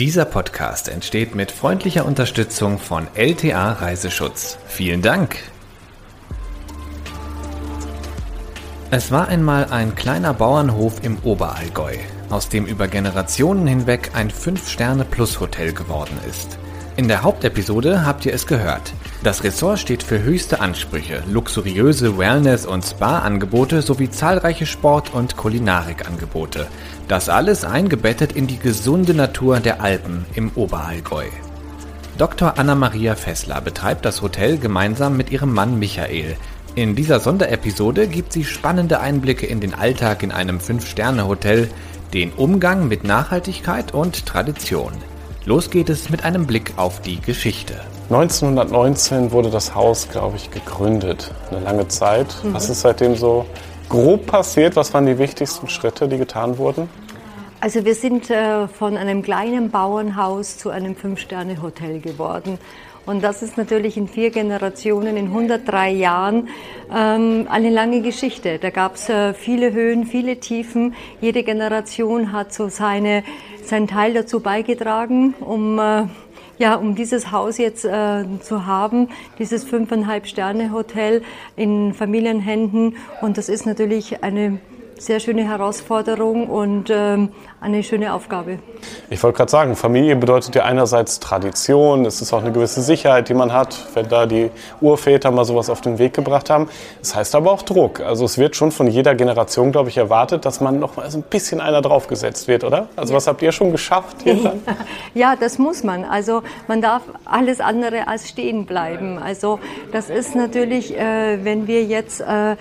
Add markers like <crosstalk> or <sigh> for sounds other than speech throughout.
Dieser Podcast entsteht mit freundlicher Unterstützung von LTA Reiseschutz. Vielen Dank! Es war einmal ein kleiner Bauernhof im Oberallgäu, aus dem über Generationen hinweg ein 5-Sterne-Plus-Hotel geworden ist. In der Hauptepisode habt ihr es gehört. Das Ressort steht für höchste Ansprüche, luxuriöse Wellness- und Spa-Angebote sowie zahlreiche Sport- und Kulinarikangebote. Das alles eingebettet in die gesunde Natur der Alpen im Oberallgäu. Dr. Anna-Maria Fessler betreibt das Hotel gemeinsam mit ihrem Mann Michael. In dieser Sonderepisode gibt sie spannende Einblicke in den Alltag in einem 5-Sterne-Hotel, den Umgang mit Nachhaltigkeit und Tradition. Los geht es mit einem Blick auf die Geschichte. 1919 wurde das Haus, glaube ich, gegründet. Eine lange Zeit. Mhm. Was ist seitdem so grob passiert? Was waren die wichtigsten Schritte, die getan wurden? Also wir sind äh, von einem kleinen Bauernhaus zu einem Fünf-Sterne-Hotel geworden. Und das ist natürlich in vier Generationen, in 103 Jahren ähm, eine lange Geschichte. Da gab es äh, viele Höhen, viele Tiefen. Jede Generation hat so seine, seinen Teil dazu beigetragen, um äh, ja, um dieses Haus jetzt äh, zu haben, dieses fünfeinhalb Sterne Hotel in Familienhänden. Und das ist natürlich eine sehr schöne Herausforderung und ähm, eine schöne Aufgabe. Ich wollte gerade sagen, Familie bedeutet ja einerseits Tradition, es ist auch eine gewisse Sicherheit, die man hat, wenn da die Urväter mal sowas auf den Weg gebracht haben. Es das heißt aber auch Druck. Also es wird schon von jeder Generation, glaube ich, erwartet, dass man noch mal so ein bisschen einer draufgesetzt wird, oder? Also ja. was habt ihr schon geschafft hier dann? <laughs> Ja, das muss man. Also man darf alles andere als stehen bleiben. Also das ist natürlich, äh, wenn wir jetzt äh,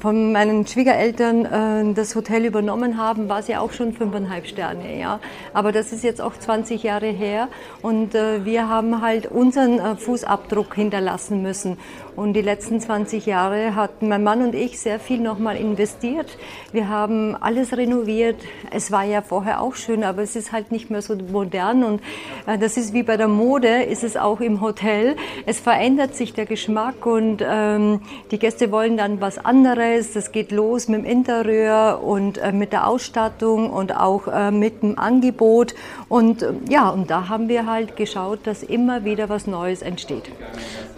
von meinen Schwiegereltern äh, das Hotel übernommen haben, war es ja auch schon fünfeinhalb Sterne. Ja. Aber das ist jetzt auch 20 Jahre her und äh, wir haben halt unseren äh, Fußabdruck hinterlassen müssen. Und die letzten 20 Jahre hat mein Mann und ich sehr viel nochmal investiert. Wir haben alles renoviert. Es war ja vorher auch schön, aber es ist halt nicht mehr so modern. Und äh, das ist wie bei der Mode, ist es auch im Hotel. Es verändert sich der Geschmack und ähm, die Gäste wollen dann was anderes. Das geht los mit dem Interieur und äh, mit der Ausstattung und auch äh, mit dem Angebot. Und äh, ja, und da haben wir halt geschaut, dass immer wieder was Neues entsteht.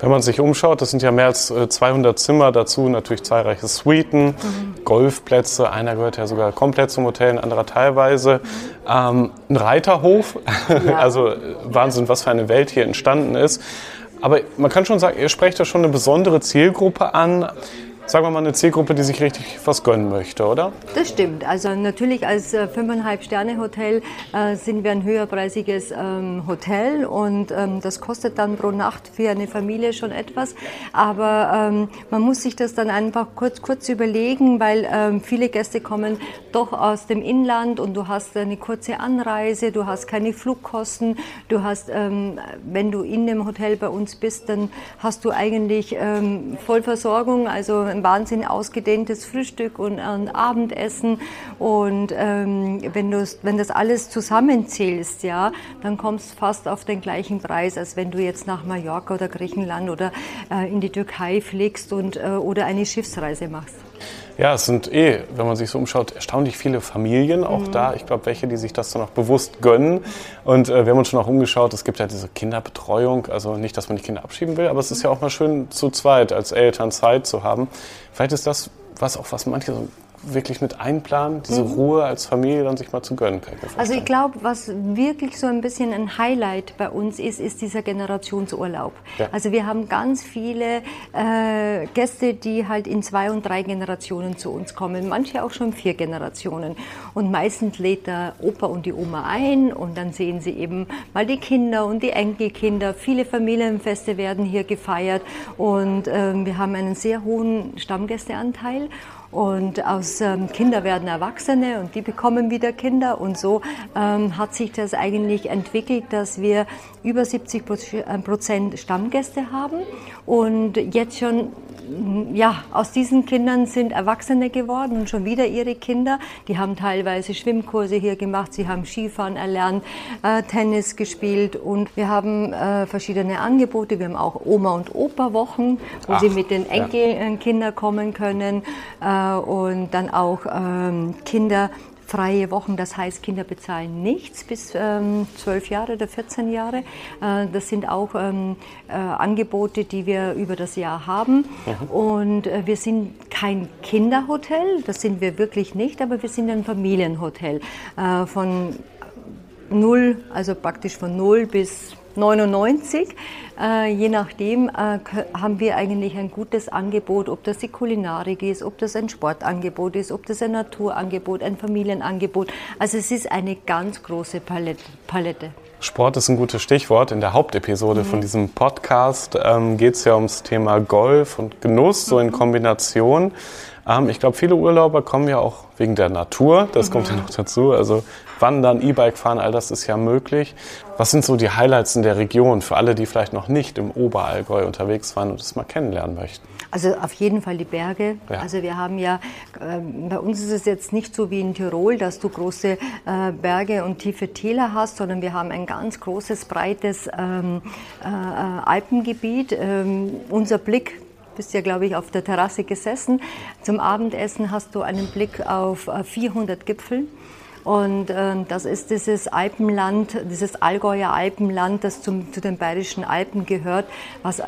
Wenn man sich umschaut, das sind ja mehr als 200 äh, Zimmer, dazu natürlich zahlreiche Suiten, mhm. Golfplätze, einer gehört ja sogar komplett zum Hotel, ein anderer teilweise. Ähm, ein Reiterhof, <laughs> ja. also äh, Wahnsinn, was für eine Welt hier entstanden ist. Aber man kann schon sagen, ihr sprecht da schon eine besondere Zielgruppe an sagen wir mal, eine Zielgruppe, die sich richtig was gönnen möchte, oder? Das stimmt. Also natürlich als äh, 5,5-Sterne-Hotel äh, sind wir ein höherpreisiges ähm, Hotel und ähm, das kostet dann pro Nacht für eine Familie schon etwas. Aber ähm, man muss sich das dann einfach kurz, kurz überlegen, weil ähm, viele Gäste kommen doch aus dem Inland und du hast eine kurze Anreise, du hast keine Flugkosten, du hast, ähm, wenn du in dem Hotel bei uns bist, dann hast du eigentlich ähm, Vollversorgung, also ein Wahnsinn ausgedehntes Frühstück und ein Abendessen. Und ähm, wenn, du, wenn das alles zusammenzählst, ja, dann kommst du fast auf den gleichen Preis, als wenn du jetzt nach Mallorca oder Griechenland oder äh, in die Türkei fliegst und, äh, oder eine Schiffsreise machst. Ja, es sind eh, wenn man sich so umschaut, erstaunlich viele Familien auch mhm. da. Ich glaube, welche, die sich das dann auch bewusst gönnen. Und äh, wir haben uns schon auch umgeschaut, es gibt ja diese Kinderbetreuung. Also nicht, dass man die Kinder abschieben will, aber es ist ja auch mal schön zu zweit als Eltern Zeit zu haben. Vielleicht ist das was auch was manche so wirklich mit einplanen, diese mhm. Ruhe als Familie dann sich mal zu gönnen. Ich also ich glaube, was wirklich so ein bisschen ein Highlight bei uns ist, ist dieser Generationsurlaub. Ja. Also wir haben ganz viele äh, Gäste, die halt in zwei und drei Generationen zu uns kommen, manche auch schon vier Generationen. Und meistens lädt der Opa und die Oma ein und dann sehen sie eben mal die Kinder und die Enkelkinder. Viele Familienfeste werden hier gefeiert und äh, wir haben einen sehr hohen Stammgästeanteil. Und aus ähm, Kinder werden Erwachsene und die bekommen wieder Kinder. Und so ähm, hat sich das eigentlich entwickelt, dass wir über 70 äh, Prozent Stammgäste haben und jetzt schon ja, aus diesen Kindern sind Erwachsene geworden und schon wieder ihre Kinder. Die haben teilweise Schwimmkurse hier gemacht, sie haben Skifahren erlernt, äh, Tennis gespielt und wir haben äh, verschiedene Angebote. Wir haben auch Oma- und Opa-Wochen, wo Ach, sie mit den Enkelkindern ja. kommen können äh, und dann auch ähm, Kinder freie Wochen, das heißt, Kinder bezahlen nichts bis ähm, 12 Jahre oder 14 Jahre. Äh, das sind auch ähm, äh, Angebote, die wir über das Jahr haben. Mhm. Und äh, wir sind kein Kinderhotel, das sind wir wirklich nicht, aber wir sind ein Familienhotel äh, von null, also praktisch von null bis 99. Äh, je nachdem äh, haben wir eigentlich ein gutes Angebot, ob das die Kulinarik ist, ob das ein Sportangebot ist, ob das ein Naturangebot, ein Familienangebot. Also es ist eine ganz große Palette. Sport ist ein gutes Stichwort. In der Hauptepisode mhm. von diesem Podcast ähm, geht es ja ums Thema Golf und Genuss, so in mhm. Kombination. Ähm, ich glaube, viele Urlauber kommen ja auch wegen der Natur, das mhm. kommt ja noch dazu. Also Wandern, E-Bike fahren, all das ist ja möglich. Was sind so die Highlights in der Region für alle, die vielleicht noch nicht im Oberallgäu unterwegs waren und das mal kennenlernen möchten? Also auf jeden Fall die Berge. Ja. Also wir haben ja, äh, bei uns ist es jetzt nicht so wie in Tirol, dass du große äh, Berge und tiefe Täler hast, sondern wir haben ein ganz großes, breites ähm, äh, Alpengebiet. Ähm, unser Blick bist ja, glaube ich, auf der Terrasse gesessen. Zum Abendessen hast du einen Blick auf 400 äh, Gipfel. Und äh, das ist dieses Alpenland, dieses Allgäuer Alpenland, das zum, zu den bayerischen Alpen gehört, was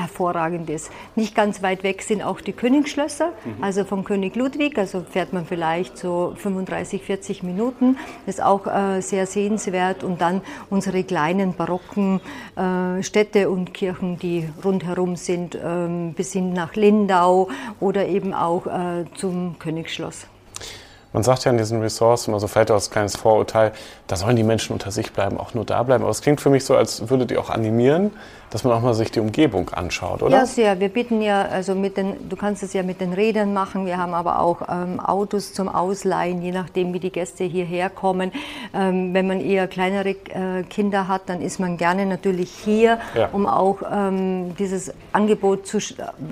hervorragend ist. Nicht ganz weit weg sind auch die Königsschlösser, mhm. also vom König Ludwig, also fährt man vielleicht so 35, 40 Minuten, ist auch äh, sehr sehenswert und dann unsere kleinen barocken äh, Städte und Kirchen, die rundherum sind, äh, bis hin nach Lindau oder eben auch äh, zum Königsschloss. Man sagt ja in diesen Ressorts immer so vielleicht auch als kleines Vorurteil, da sollen die Menschen unter sich bleiben, auch nur da bleiben. Aber es klingt für mich so, als würde die auch animieren, dass man auch mal sich die Umgebung anschaut, oder? Ja, sehr. Wir bieten ja, also mit den, du kannst es ja mit den Rädern machen. Wir haben aber auch ähm, Autos zum Ausleihen, je nachdem, wie die Gäste hierher kommen. Ähm, wenn man eher kleinere äh, Kinder hat, dann ist man gerne natürlich hier, ja. um auch ähm, dieses Angebot zu,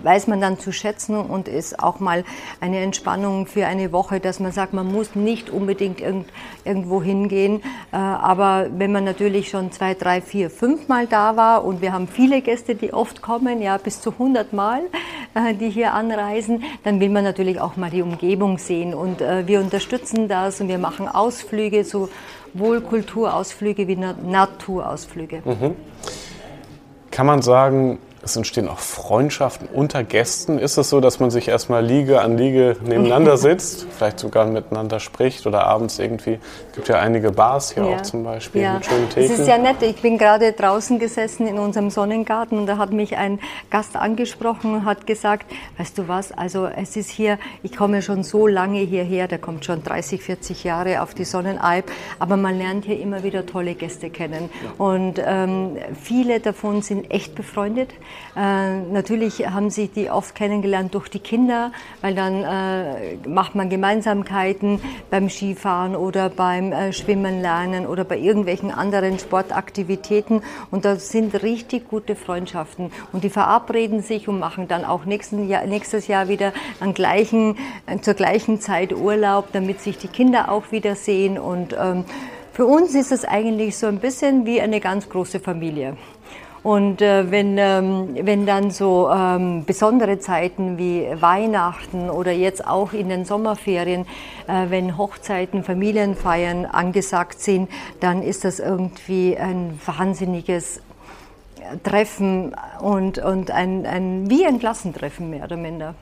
weiß man dann zu schätzen und ist auch mal eine Entspannung für eine Woche, dass man sagt, man muss nicht unbedingt irgend, irgendwo hingehen. Äh, aber wenn man natürlich schon zwei, drei, vier, fünf Mal da war und wir haben viele Gäste, die oft kommen, ja bis zu 100 Mal, äh, die hier anreisen, dann will man natürlich auch mal die Umgebung sehen und äh, wir unterstützen das und wir machen Ausflüge, sowohl Kulturausflüge wie Naturausflüge. Mhm. Kann man sagen, es entstehen auch Freundschaften unter Gästen. Ist es so, dass man sich erstmal Liege an Liege nebeneinander <laughs> sitzt, vielleicht sogar miteinander spricht oder abends irgendwie? Es gibt ja einige Bars hier ja. auch zum Beispiel ja. mit schönen Theken. Es ist ja nett. Ich bin gerade draußen gesessen in unserem Sonnengarten und da hat mich ein Gast angesprochen und hat gesagt, weißt du was, also es ist hier, ich komme schon so lange hierher, der kommt schon 30, 40 Jahre auf die Sonnenalp, aber man lernt hier immer wieder tolle Gäste kennen. Und ähm, viele davon sind echt befreundet. Äh, natürlich haben sich die oft kennengelernt durch die Kinder, weil dann äh, macht man Gemeinsamkeiten beim Skifahren oder beim äh, Schwimmen lernen oder bei irgendwelchen anderen Sportaktivitäten. Und das sind richtig gute Freundschaften. Und die verabreden sich und machen dann auch nächsten Jahr, nächstes Jahr wieder an gleichen, äh, zur gleichen Zeit Urlaub, damit sich die Kinder auch wiedersehen. Und ähm, für uns ist es eigentlich so ein bisschen wie eine ganz große Familie. Und äh, wenn, ähm, wenn dann so ähm, besondere Zeiten wie Weihnachten oder jetzt auch in den Sommerferien, äh, wenn Hochzeiten, Familienfeiern angesagt sind, dann ist das irgendwie ein wahnsinniges Treffen und, und ein, ein, wie ein Klassentreffen mehr oder minder.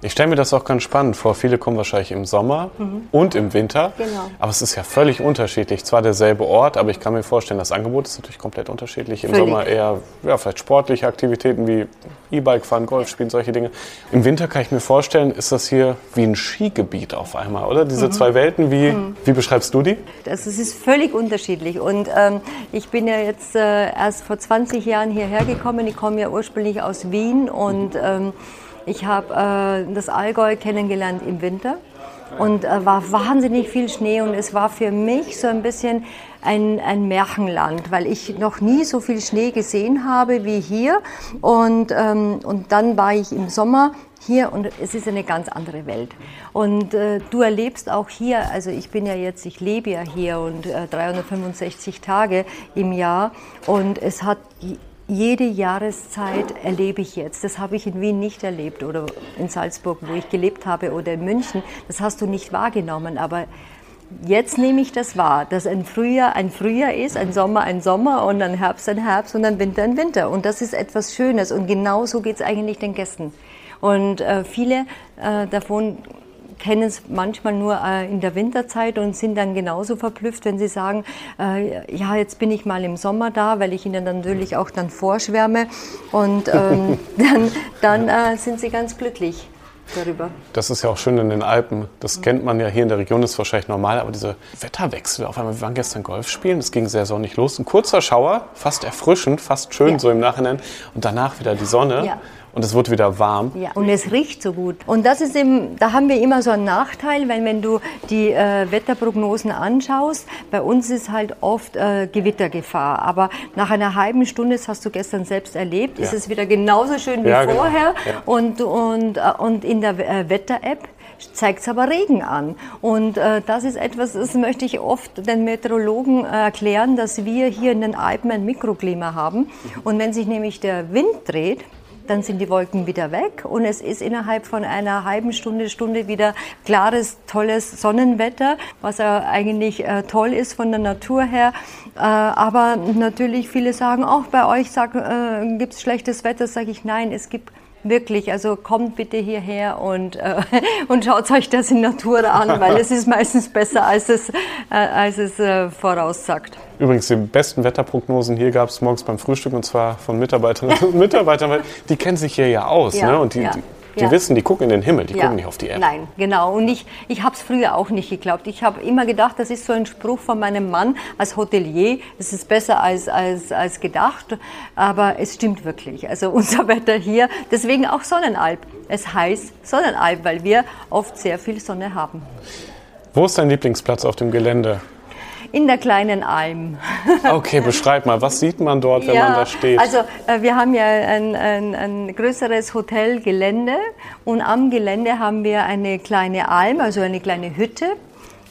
Ich stelle mir das auch ganz spannend vor. Viele kommen wahrscheinlich im Sommer mhm. und im Winter. Genau. Aber es ist ja völlig unterschiedlich. Zwar derselbe Ort, aber ich kann mir vorstellen, das Angebot ist natürlich komplett unterschiedlich. Im völlig. Sommer eher ja, vielleicht sportliche Aktivitäten wie E-Bike fahren, Golf spielen, solche Dinge. Im Winter kann ich mir vorstellen, ist das hier wie ein Skigebiet auf einmal, oder? Diese mhm. zwei Welten, wie, mhm. wie beschreibst du die? Es ist völlig unterschiedlich. Und ähm, ich bin ja jetzt äh, erst vor 20 Jahren hierher gekommen. Ich komme ja ursprünglich aus Wien und ähm, ich habe äh, das Allgäu kennengelernt im Winter und äh, war wahnsinnig viel Schnee und es war für mich so ein bisschen ein, ein Märchenland, weil ich noch nie so viel Schnee gesehen habe wie hier und, ähm, und dann war ich im Sommer hier und es ist eine ganz andere Welt. Und äh, du erlebst auch hier, also ich bin ja jetzt, ich lebe ja hier und äh, 365 Tage im Jahr und es hat jede Jahreszeit erlebe ich jetzt. Das habe ich in Wien nicht erlebt oder in Salzburg, wo ich gelebt habe oder in München. Das hast du nicht wahrgenommen, aber Jetzt nehme ich das wahr, dass ein Frühjahr ein Frühjahr ist, ein Sommer ein Sommer und ein Herbst ein Herbst und ein Winter ein Winter. Und das ist etwas Schönes und genau so geht es eigentlich den Gästen. Und äh, viele äh, davon kennen es manchmal nur äh, in der Winterzeit und sind dann genauso verblüfft, wenn sie sagen, äh, ja, jetzt bin ich mal im Sommer da, weil ich ihnen dann natürlich auch dann vorschwärme und <laughs> ähm, dann, dann äh, sind sie ganz glücklich. Darüber. Das ist ja auch schön in den Alpen. Das kennt man ja hier in der Region, ist wahrscheinlich normal, aber diese Wetterwechsel, auf einmal, wir waren gestern Golf spielen, es ging sehr sonnig los. Ein kurzer Schauer, fast erfrischend, fast schön ja. so im Nachhinein und danach wieder die Sonne. Ja und es wird wieder warm. Ja, und es riecht so gut. Und das ist eben, da haben wir immer so einen Nachteil, weil wenn du die äh, Wetterprognosen anschaust, bei uns ist halt oft äh, Gewittergefahr. Aber nach einer halben Stunde, das hast du gestern selbst erlebt, ja. ist es wieder genauso schön wie ja, genau. vorher. Genau. Und, und, äh, und in der äh, Wetter-App zeigt es aber Regen an. Und äh, das ist etwas, das möchte ich oft den Meteorologen äh, erklären, dass wir hier in den Alpen ein Mikroklima haben. Und wenn sich nämlich der Wind dreht, dann sind die Wolken wieder weg und es ist innerhalb von einer halben Stunde, Stunde wieder klares, tolles Sonnenwetter, was ja eigentlich äh, toll ist von der Natur her. Äh, aber natürlich viele sagen, auch bei euch äh, gibt es schlechtes Wetter, sage ich nein, es gibt Wirklich, also kommt bitte hierher und, äh, <laughs> und schaut euch das in Natur an, weil es ist meistens besser, als es, äh, als es äh, voraussagt. Übrigens, die besten Wetterprognosen hier gab es morgens beim Frühstück und zwar von Mitarbeiterinnen und Mitarbeitern, weil die kennen sich hier ja aus. Ja, ne? Und die, ja. die die ja. wissen, die gucken in den Himmel, die ja. gucken nicht auf die Erde. Nein, genau. Und ich, ich habe es früher auch nicht geglaubt. Ich habe immer gedacht, das ist so ein Spruch von meinem Mann als Hotelier. Es ist besser als, als, als gedacht. Aber es stimmt wirklich. Also <laughs> unser Wetter hier, deswegen auch Sonnenalb. Es heißt Sonnenalb, weil wir oft sehr viel Sonne haben. Wo ist dein Lieblingsplatz auf dem Gelände? In der kleinen Alm. <laughs> Okay, beschreib mal, was sieht man dort, wenn ja, man da steht? Also äh, wir haben ja ein, ein, ein, größeres Hotelgelände und am Gelände haben wir eine kleine Alm, also eine kleine Hütte.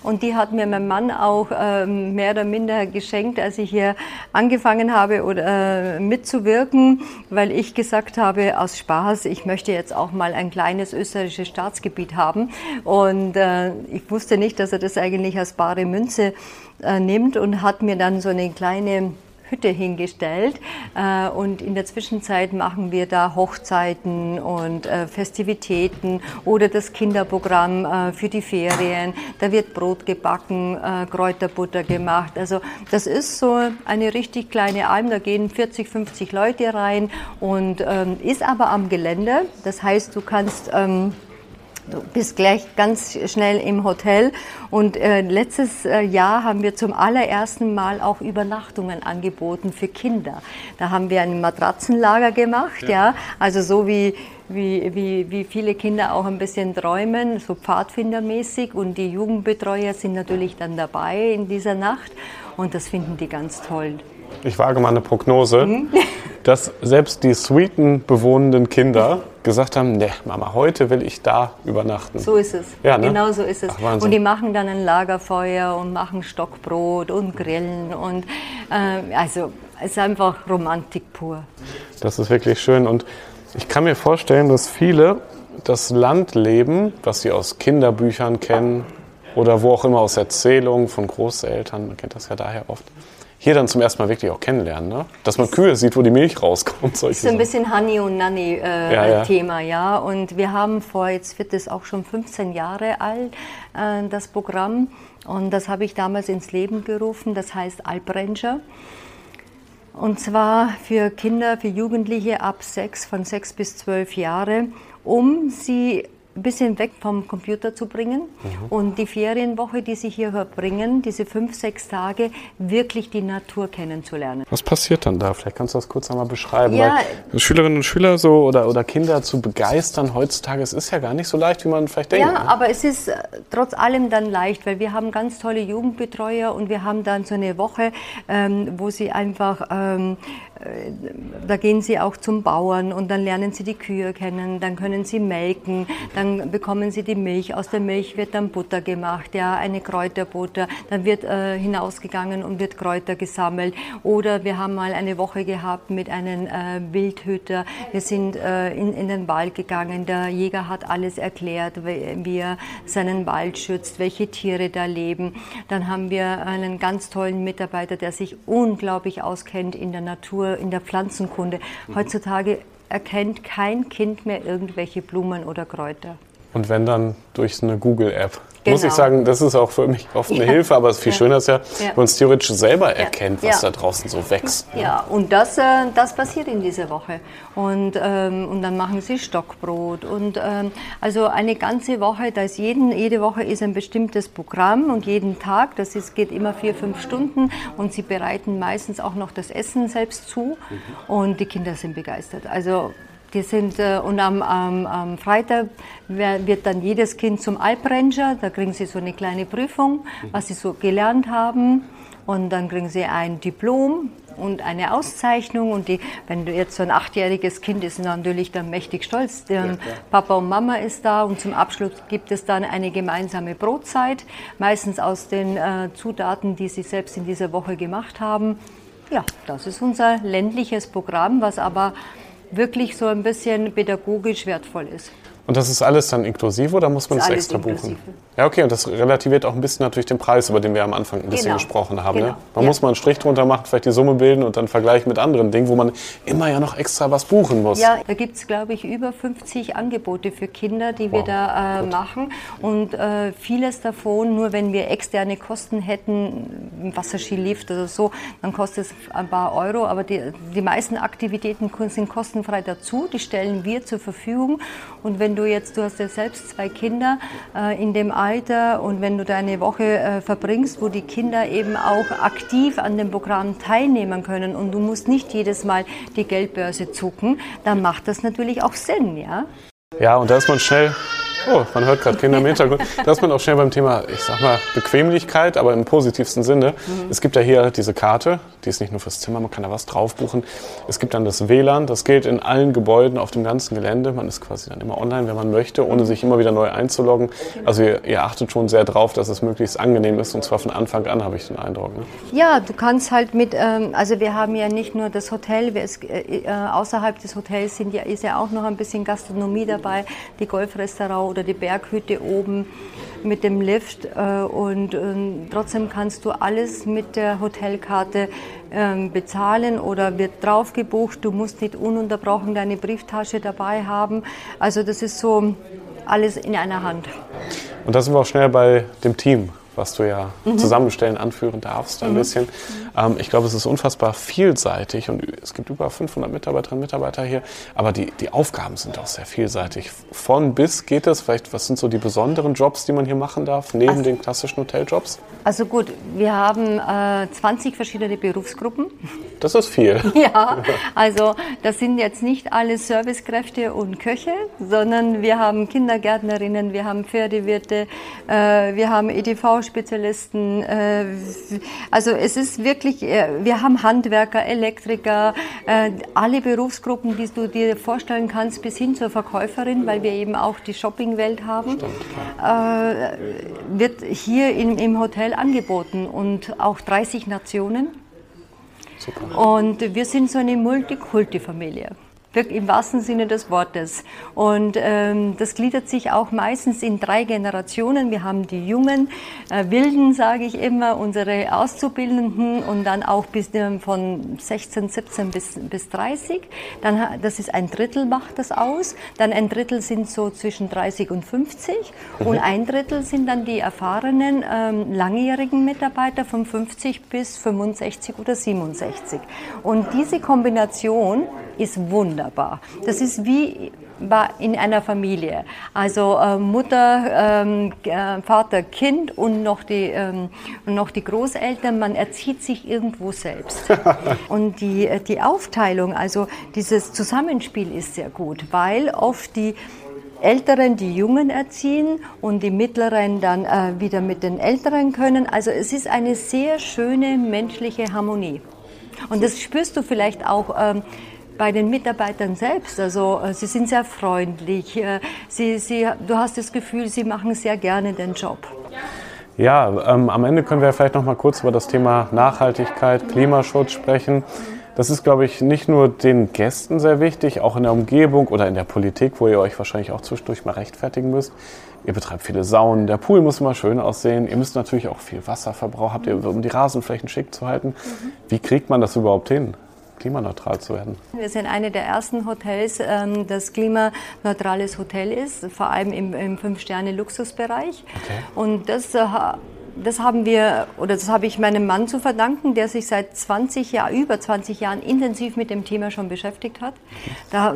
Und die hat mir mein Mann auch ähm, mehr oder minder geschenkt, als ich hier angefangen habe oder äh, mitzuwirken, weil ich gesagt habe, aus Spaß, ich möchte jetzt auch mal ein kleines österreichisches Staatsgebiet haben. Und äh, ich wusste nicht, dass er das eigentlich als bare Münze äh, nimmt und hat mir dann so eine kleine Hütte hingestellt äh, und in der Zwischenzeit machen wir da Hochzeiten und äh, Festivitäten oder das Kinderprogramm äh, für die Ferien. Da wird Brot gebacken, äh, Kräuterbutter gemacht. Also das ist so eine richtig kleine Alm, da gehen 40, 50 Leute rein und ähm, ist aber am Gelände. Das heißt, du kannst ähm, Du bist gleich ganz schnell im Hotel. Und äh, letztes äh, Jahr haben wir zum allerersten Mal auch Übernachtungen angeboten für Kinder. Da haben wir ein Matratzenlager gemacht, ja. ja. Also so wie, wie, wie, wie viele Kinder auch ein bisschen träumen, so pfadfindermäßig. Und die Jugendbetreuer sind natürlich dann dabei in dieser Nacht. Und das finden die ganz toll. Ich wage mal eine Prognose, mhm. <laughs> dass selbst die Suiten bewohnenden Kinder gesagt haben, ne, Mama, heute will ich da übernachten. So ist es. Ja, ne? Genau so ist es. Ach, und die machen dann ein Lagerfeuer und machen Stockbrot und Grillen und äh, also es ist einfach Romantik pur. Das ist wirklich schön und ich kann mir vorstellen, dass viele das Landleben, was sie aus Kinderbüchern kennen oder wo auch immer aus Erzählungen von Großeltern, man kennt das ja daher oft, hier dann zum ersten Mal wirklich auch kennenlernen. Ne? Dass man Kühe sieht, wo die Milch rauskommt. <laughs> Das ist so ein bisschen Honey und Nanny äh, ja, ja. Thema, ja. Und wir haben vor, jetzt wird es auch schon 15 Jahre alt, äh, das Programm. Und das habe ich damals ins Leben gerufen, das heißt Alpranger. Und zwar für Kinder, für Jugendliche ab sechs, von sechs bis zwölf Jahre, um sie ein bisschen weg vom Computer zu bringen mhm. und die Ferienwoche, die sie hier verbringen, diese fünf, sechs Tage, wirklich die Natur kennenzulernen. Was passiert dann da? Vielleicht kannst du das kurz einmal beschreiben. Ja, Schülerinnen und Schüler so oder, oder Kinder zu begeistern heutzutage, es ist ja gar nicht so leicht, wie man vielleicht denkt. Ja, ne? aber es ist äh, trotz allem dann leicht, weil wir haben ganz tolle Jugendbetreuer und wir haben dann so eine Woche, ähm, wo sie einfach ähm, da gehen sie auch zum Bauern und dann lernen sie die Kühe kennen, dann können sie melken, dann dann bekommen sie die Milch. Aus der Milch wird dann Butter gemacht, ja, eine Kräuterbutter. Dann wird äh, hinausgegangen und wird Kräuter gesammelt. Oder wir haben mal eine Woche gehabt mit einem äh, Wildhüter. Wir sind äh, in, in den Wald gegangen. Der Jäger hat alles erklärt, wie er seinen Wald schützt, welche Tiere da leben. Dann haben wir einen ganz tollen Mitarbeiter, der sich unglaublich auskennt in der Natur, in der Pflanzenkunde. Mhm. Heutzutage erkennt kein Kind mehr irgendwelche Blumen oder Kräuter. Und wenn dann durch eine Google-App. Genau. Muss ich sagen, das ist auch für mich oft eine ja. Hilfe, aber viel ja. schöner ist ja, wenn man es theoretisch selber erkennt, was da draußen so wächst. Ja, und das, äh, das passiert in dieser Woche. Und, ähm, und dann machen sie Stockbrot. Und ähm, also eine ganze Woche, da ist jeden, jede Woche ist ein bestimmtes Programm und jeden Tag, das ist, geht immer vier, fünf Stunden und sie bereiten meistens auch noch das Essen selbst zu mhm. und die Kinder sind begeistert. Also die sind, äh, und am, am, am, Freitag wird dann jedes Kind zum Alpranger, da kriegen sie so eine kleine Prüfung, was sie so gelernt haben. Und dann kriegen sie ein Diplom und eine Auszeichnung. Und die, wenn du jetzt so ein achtjähriges Kind ist, natürlich dann mächtig stolz. Ja, Papa und Mama ist da und zum Abschluss gibt es dann eine gemeinsame Brotzeit, meistens aus den äh, Zutaten, die sie selbst in dieser Woche gemacht haben. Ja, das ist unser ländliches Programm, was aber wirklich so ein bisschen pädagogisch wertvoll ist. Und das ist alles dann inklusive oder muss man das, das extra inklusive. buchen? Ja, okay, und das relativiert auch ein bisschen natürlich den Preis, über den wir am Anfang ein bisschen genau. gesprochen haben. Genau. Ne? Man ja. muss mal einen Strich drunter machen, vielleicht die Summe bilden und dann vergleichen mit anderen Dingen, wo man immer ja noch extra was buchen muss. Ja, da gibt es, glaube ich, über 50 Angebote für Kinder, die wow. wir da äh, machen. Und äh, vieles davon, nur wenn wir externe Kosten hätten, Wasserskilift oder so, dann kostet es ein paar Euro. Aber die, die meisten Aktivitäten sind kostenfrei dazu, die stellen wir zur Verfügung. Und wenn du jetzt, du hast ja selbst zwei Kinder äh, in dem Alter und wenn du da eine Woche äh, verbringst, wo die Kinder eben auch aktiv an dem Programm teilnehmen können und du musst nicht jedes Mal die Geldbörse zucken, dann macht das natürlich auch Sinn, ja? Ja, und da ist man schnell Oh, man hört gerade Kinder im Hintergrund. Da ist man auch schnell beim Thema, ich sag mal, Bequemlichkeit, aber im positivsten Sinne. Mhm. Es gibt ja hier diese Karte, die ist nicht nur fürs Zimmer, man kann da was drauf buchen. Es gibt dann das WLAN, das gilt in allen Gebäuden auf dem ganzen Gelände. Man ist quasi dann immer online, wenn man möchte, ohne sich immer wieder neu einzuloggen. Also ihr, ihr achtet schon sehr drauf, dass es möglichst angenehm ist und zwar von Anfang an, habe ich den Eindruck. Ne? Ja, du kannst halt mit, ähm, also wir haben ja nicht nur das Hotel, wir äh, äh, außerhalb des Hotels sind ja, ist ja auch noch ein bisschen Gastronomie dabei, die Golfrestaurant oder die Berghütte oben mit dem Lift äh, und, und, trotzdem kannst du alles mit der Hotelkarte ähm, bezahlen oder wird drauf gebucht. Du musst nicht ununterbrochen deine Brieftasche dabei haben. Also das ist so alles in einer Hand. Und da sind wir auch schnell bei dem Team was du ja mhm. zusammenstellen, anführen darfst ein mhm. bisschen. Ähm, ich glaube, es ist unfassbar vielseitig und es gibt über 500 Mitarbeiterinnen und Mitarbeiter hier, aber die, die Aufgaben sind auch sehr vielseitig. Von bis geht es, vielleicht, was sind so die besonderen Jobs, die man hier machen darf, neben also, den klassischen Hoteljobs? Also gut, wir haben äh, 20 verschiedene Berufsgruppen. Das ist viel. <laughs> ja, also das sind jetzt nicht alle Servicekräfte und Köche, sondern wir haben Kindergärtnerinnen, wir haben Pferdewirte, äh, wir haben EDV Spezialisten. Äh, also es ist wirklich, äh, wir haben Handwerker, Elektriker, äh, alle Berufsgruppen, die du dir vorstellen kannst, bis hin zur Verkäuferin, weil wir eben auch die Shoppingwelt haben, wird hier im Hotel angeboten und auch 30 Nationen. Super. Und wir sind so eine Multikulti-Familie im wahrsten Sinne des Wortes. Und ähm, das gliedert sich auch meistens in drei Generationen. Wir haben die jungen äh, Wilden, sage ich immer, unsere Auszubildenden und dann auch bis äh, von 16, 17 bis, bis 30. Dann, das ist ein Drittel macht das aus. Dann ein Drittel sind so zwischen 30 und 50 mhm. und ein Drittel sind dann die erfahrenen ähm, langjährigen Mitarbeiter von 50 bis 65 oder 67. Und diese Kombination ist wunderbar. Das ist wie in einer Familie. Also äh, Mutter, ähm, äh, Vater, Kind und noch die, ähm, noch die Großeltern. Man erzieht sich irgendwo selbst. <laughs> und die, äh, die Aufteilung, also dieses Zusammenspiel ist sehr gut, weil oft die Älteren die Jungen erziehen und die Mittleren dann äh, wieder mit den Älteren können. Also es ist eine sehr schöne menschliche Harmonie. Und das spürst du vielleicht auch. Ähm, bei den Mitarbeitern selbst. Also äh, sie sind sehr freundlich. Äh, sie, sie, du hast das Gefühl, sie machen sehr gerne den Job. Ja, ähm, am Ende können wir vielleicht noch mal kurz über das Thema Nachhaltigkeit, Klimaschutz sprechen. Das ist, glaube ich, nicht nur den Gästen sehr wichtig, auch in der Umgebung oder in der Politik, wo ihr euch wahrscheinlich auch zwischendurch mal rechtfertigen müsst. Ihr betreibt viele Saunen, der Pool muss immer schön aussehen. Ihr müsst natürlich auch viel Wasserverbrauch habt ihr, um die Rasenflächen schick zu halten. Wie kriegt man das überhaupt hin? Klimaneutral zu werden? Wir sind eine der ersten Hotels, ähm, das klimaneutrales Hotel ist, vor allem im, im Fünf-Sterne-Luxusbereich. Okay. Und das äh, das haben wir, oder das habe ich meinem Mann zu verdanken, der sich seit 20 Jahren, über 20 Jahren intensiv mit dem Thema schon beschäftigt hat. Da,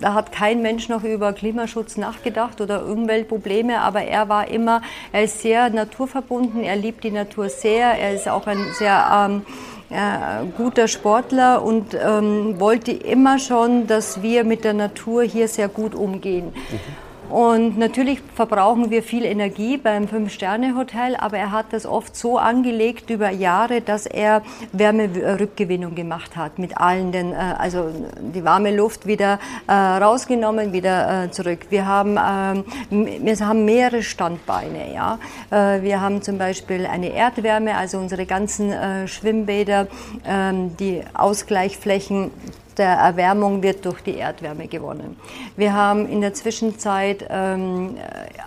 da hat kein Mensch noch über Klimaschutz nachgedacht oder Umweltprobleme, aber er war immer, er ist sehr naturverbunden, er liebt die Natur sehr, er ist auch ein sehr ähm, guter Sportler und ähm, wollte immer schon, dass wir mit der Natur hier sehr gut umgehen. Mhm. Und natürlich verbrauchen wir viel Energie beim Fünf-Sterne-Hotel, aber er hat das oft so angelegt über Jahre, dass er Wärmerückgewinnung gemacht hat mit allen den, äh, also die warme Luft wieder äh, rausgenommen, wieder äh, zurück. Wir haben, ähm, wir haben mehrere Standbeine, ja. Wir haben zum Beispiel eine Erdwärme, also unsere ganzen Schwimmbäder, ähm, die Ausgleichflächen der Erwärmung wird durch die Erdwärme gewonnen. Wir haben in der Zwischenzeit ähm,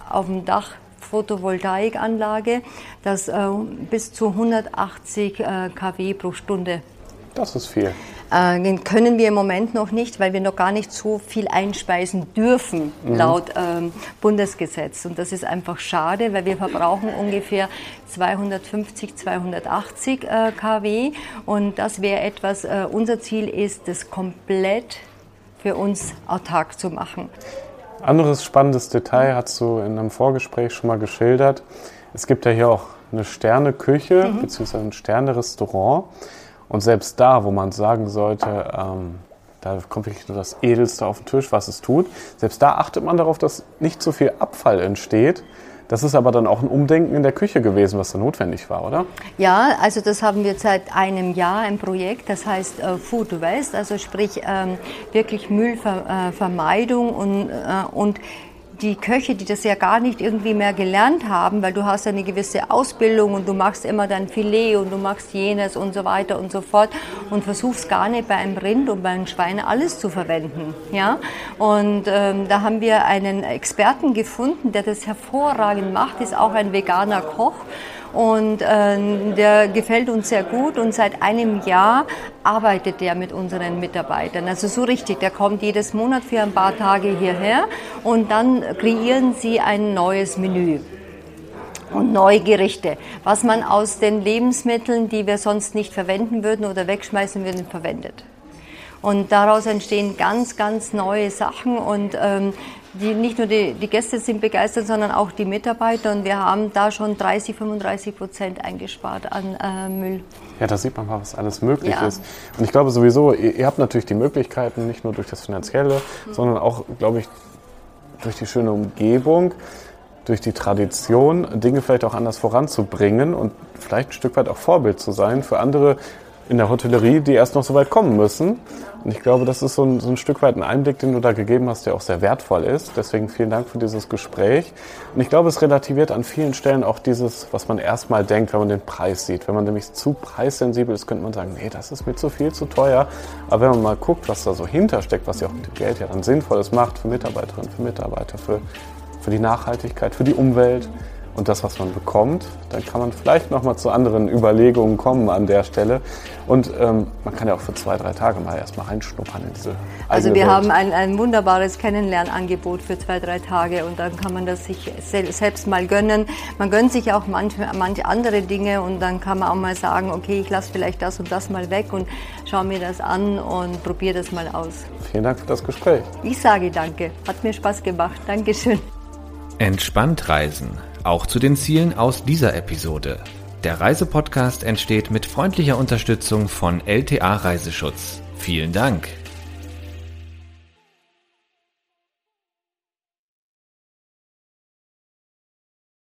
auf dem Dach Photovoltaikanlage, das äh, bis zu 180 äh, kW pro Stunde. Das ist viel. Äh, den können wir im Moment noch nicht, weil wir noch gar nicht so viel einspeisen dürfen mhm. laut ähm, Bundesgesetz. Und das ist einfach schade, weil wir verbrauchen ungefähr 250, 280 äh, kW. Und das wäre etwas, äh, unser Ziel ist, das komplett für uns autark zu machen. Anderes spannendes Detail hast du in einem Vorgespräch schon mal geschildert. Es gibt ja hier auch eine Sterneküche mhm. bzw. ein Sternerestaurant. Und selbst da, wo man sagen sollte, ähm, da kommt wirklich nur das Edelste auf den Tisch, was es tut, selbst da achtet man darauf, dass nicht zu viel Abfall entsteht. Das ist aber dann auch ein Umdenken in der Küche gewesen, was da notwendig war, oder? Ja, also das haben wir seit einem Jahr ein Projekt, das heißt äh, Food Waste, also sprich ähm, wirklich Müllvermeidung und, äh, und die Köche, die das ja gar nicht irgendwie mehr gelernt haben, weil du hast ja eine gewisse Ausbildung und du machst immer dein Filet und du machst jenes und so weiter und so fort und versuchst gar nicht bei einem Rind und bei einem Schwein alles zu verwenden. Ja? Und ähm, da haben wir einen Experten gefunden, der das hervorragend macht, ist auch ein veganer Koch und äh, der gefällt uns sehr gut und seit einem Jahr arbeitet der mit unseren Mitarbeitern. Also so richtig, der kommt jedes Monat für ein paar Tage hierher und dann kreieren sie ein neues Menü und neue Gerichte, was man aus den Lebensmitteln, die wir sonst nicht verwenden würden oder wegschmeißen würden, verwendet. Und daraus entstehen ganz, ganz neue Sachen und ähm, die, nicht nur die, die, Gäste sind begeistert, sondern auch die Mitarbeiter. Und wir haben da schon 30, 35 Prozent eingespart an äh, Müll. Ja, da sieht man mal, was alles möglich ja. ist. Und ich glaube sowieso, ihr, ihr, habt natürlich die Möglichkeiten, nicht nur durch das Finanzielle, mhm. sondern auch, glaube ich, durch die schöne Umgebung, durch die Tradition, Dinge vielleicht auch anders voranzubringen und vielleicht ein Stück weit auch Vorbild zu sein für andere in der Hotellerie, die erst noch so weit kommen müssen. Und ich glaube, das ist so ein, so ein, Stück weit ein Einblick, den du da gegeben hast, der auch sehr wertvoll ist. Deswegen vielen Dank für dieses Gespräch. Und ich glaube, es relativiert an vielen Stellen auch dieses, was man erstmal denkt, wenn man den Preis sieht. Wenn man nämlich zu preissensibel ist, könnte man sagen, nee, das ist mir zu viel, zu teuer. Aber wenn man mal guckt, was da so hintersteckt, was ja auch mit dem Geld ja dann Sinnvolles macht für Mitarbeiterinnen, für Mitarbeiter, für, für die Nachhaltigkeit, für die Umwelt, und das, was man bekommt, dann kann man vielleicht nochmal zu anderen Überlegungen kommen an der Stelle. Und ähm, man kann ja auch für zwei, drei Tage mal erstmal reinschnuppern in diese Also wir Welt. haben ein, ein wunderbares Kennenlernangebot für zwei, drei Tage und dann kann man das sich selbst mal gönnen. Man gönnt sich auch manche, manche andere Dinge und dann kann man auch mal sagen, okay, ich lasse vielleicht das und das mal weg und schaue mir das an und probiere das mal aus. Vielen Dank für das Gespräch. Ich sage danke. Hat mir Spaß gemacht. Dankeschön. Entspannt reisen auch zu den Zielen aus dieser Episode. Der Reisepodcast entsteht mit freundlicher Unterstützung von LTA Reiseschutz. Vielen Dank.